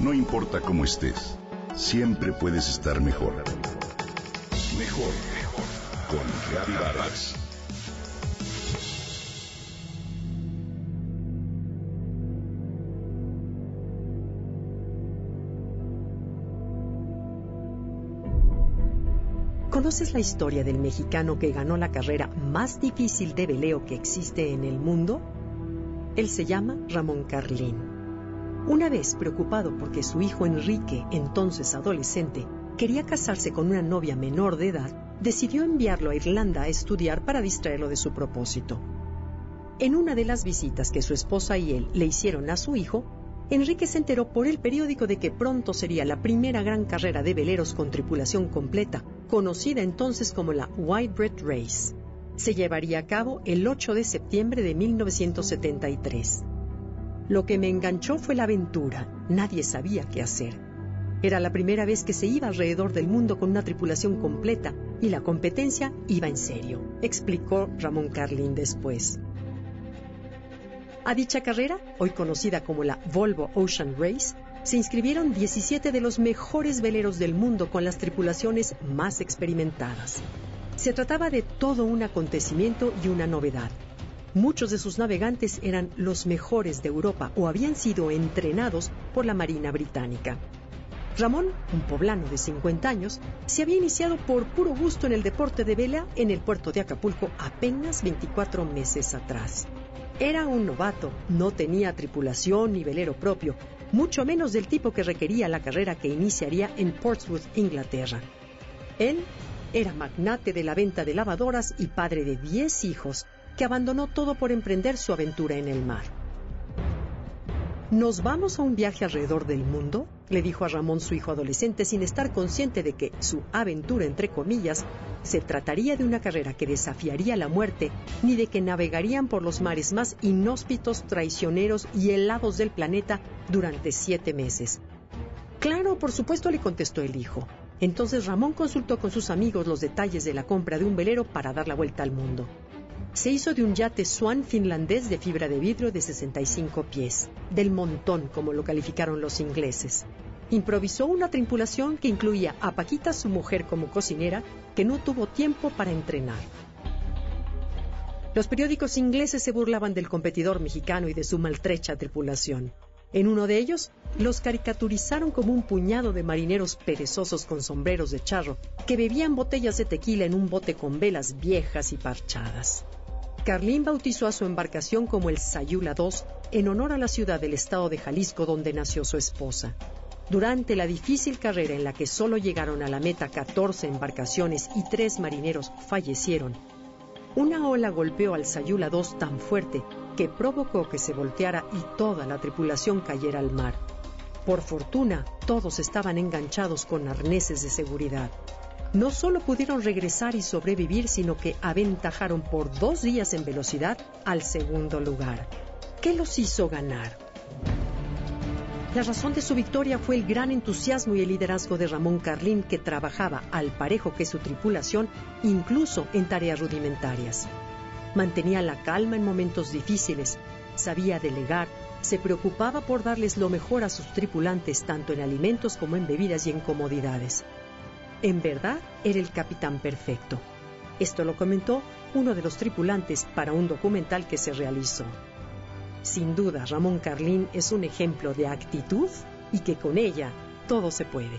No importa cómo estés, siempre puedes estar mejor. Mejor, mejor. Con Reavivadas. ¿Conoces la historia del mexicano que ganó la carrera más difícil de veleo que existe en el mundo? Él se llama Ramón Carlín. Una vez preocupado porque su hijo Enrique, entonces adolescente, quería casarse con una novia menor de edad, decidió enviarlo a Irlanda a estudiar para distraerlo de su propósito. En una de las visitas que su esposa y él le hicieron a su hijo, Enrique se enteró por el periódico de que pronto sería la primera gran carrera de veleros con tripulación completa, conocida entonces como la Whitebread Race. Se llevaría a cabo el 8 de septiembre de 1973. Lo que me enganchó fue la aventura. Nadie sabía qué hacer. Era la primera vez que se iba alrededor del mundo con una tripulación completa y la competencia iba en serio, explicó Ramón Carlin después. A dicha carrera, hoy conocida como la Volvo Ocean Race, se inscribieron 17 de los mejores veleros del mundo con las tripulaciones más experimentadas. Se trataba de todo un acontecimiento y una novedad. Muchos de sus navegantes eran los mejores de Europa o habían sido entrenados por la Marina Británica. Ramón, un poblano de 50 años, se había iniciado por puro gusto en el deporte de vela en el puerto de Acapulco apenas 24 meses atrás. Era un novato, no tenía tripulación ni velero propio, mucho menos del tipo que requería la carrera que iniciaría en Portsmouth, Inglaterra. Él era magnate de la venta de lavadoras y padre de 10 hijos, que abandonó todo por emprender su aventura en el mar. ¿Nos vamos a un viaje alrededor del mundo? le dijo a Ramón su hijo adolescente sin estar consciente de que su aventura, entre comillas, se trataría de una carrera que desafiaría la muerte, ni de que navegarían por los mares más inhóspitos, traicioneros y helados del planeta durante siete meses. Claro, por supuesto, le contestó el hijo. Entonces Ramón consultó con sus amigos los detalles de la compra de un velero para dar la vuelta al mundo se hizo de un yate Swan finlandés de fibra de vidrio de 65 pies, del montón como lo calificaron los ingleses. Improvisó una tripulación que incluía a Paquita, su mujer como cocinera, que no tuvo tiempo para entrenar. Los periódicos ingleses se burlaban del competidor mexicano y de su maltrecha tripulación. En uno de ellos, los caricaturizaron como un puñado de marineros perezosos con sombreros de charro que bebían botellas de tequila en un bote con velas viejas y parchadas. Carlín bautizó a su embarcación como el Sayula II en honor a la ciudad del estado de Jalisco donde nació su esposa. Durante la difícil carrera en la que solo llegaron a la meta 14 embarcaciones y tres marineros fallecieron, una ola golpeó al Sayula II tan fuerte que provocó que se volteara y toda la tripulación cayera al mar. Por fortuna, todos estaban enganchados con arneses de seguridad no solo pudieron regresar y sobrevivir, sino que aventajaron por dos días en velocidad al segundo lugar. ¿Qué los hizo ganar? La razón de su victoria fue el gran entusiasmo y el liderazgo de Ramón Carlín, que trabajaba al parejo que su tripulación, incluso en tareas rudimentarias. Mantenía la calma en momentos difíciles, sabía delegar, se preocupaba por darles lo mejor a sus tripulantes tanto en alimentos como en bebidas y en comodidades. En verdad, era el capitán perfecto. Esto lo comentó uno de los tripulantes para un documental que se realizó. Sin duda, Ramón Carlín es un ejemplo de actitud y que con ella todo se puede.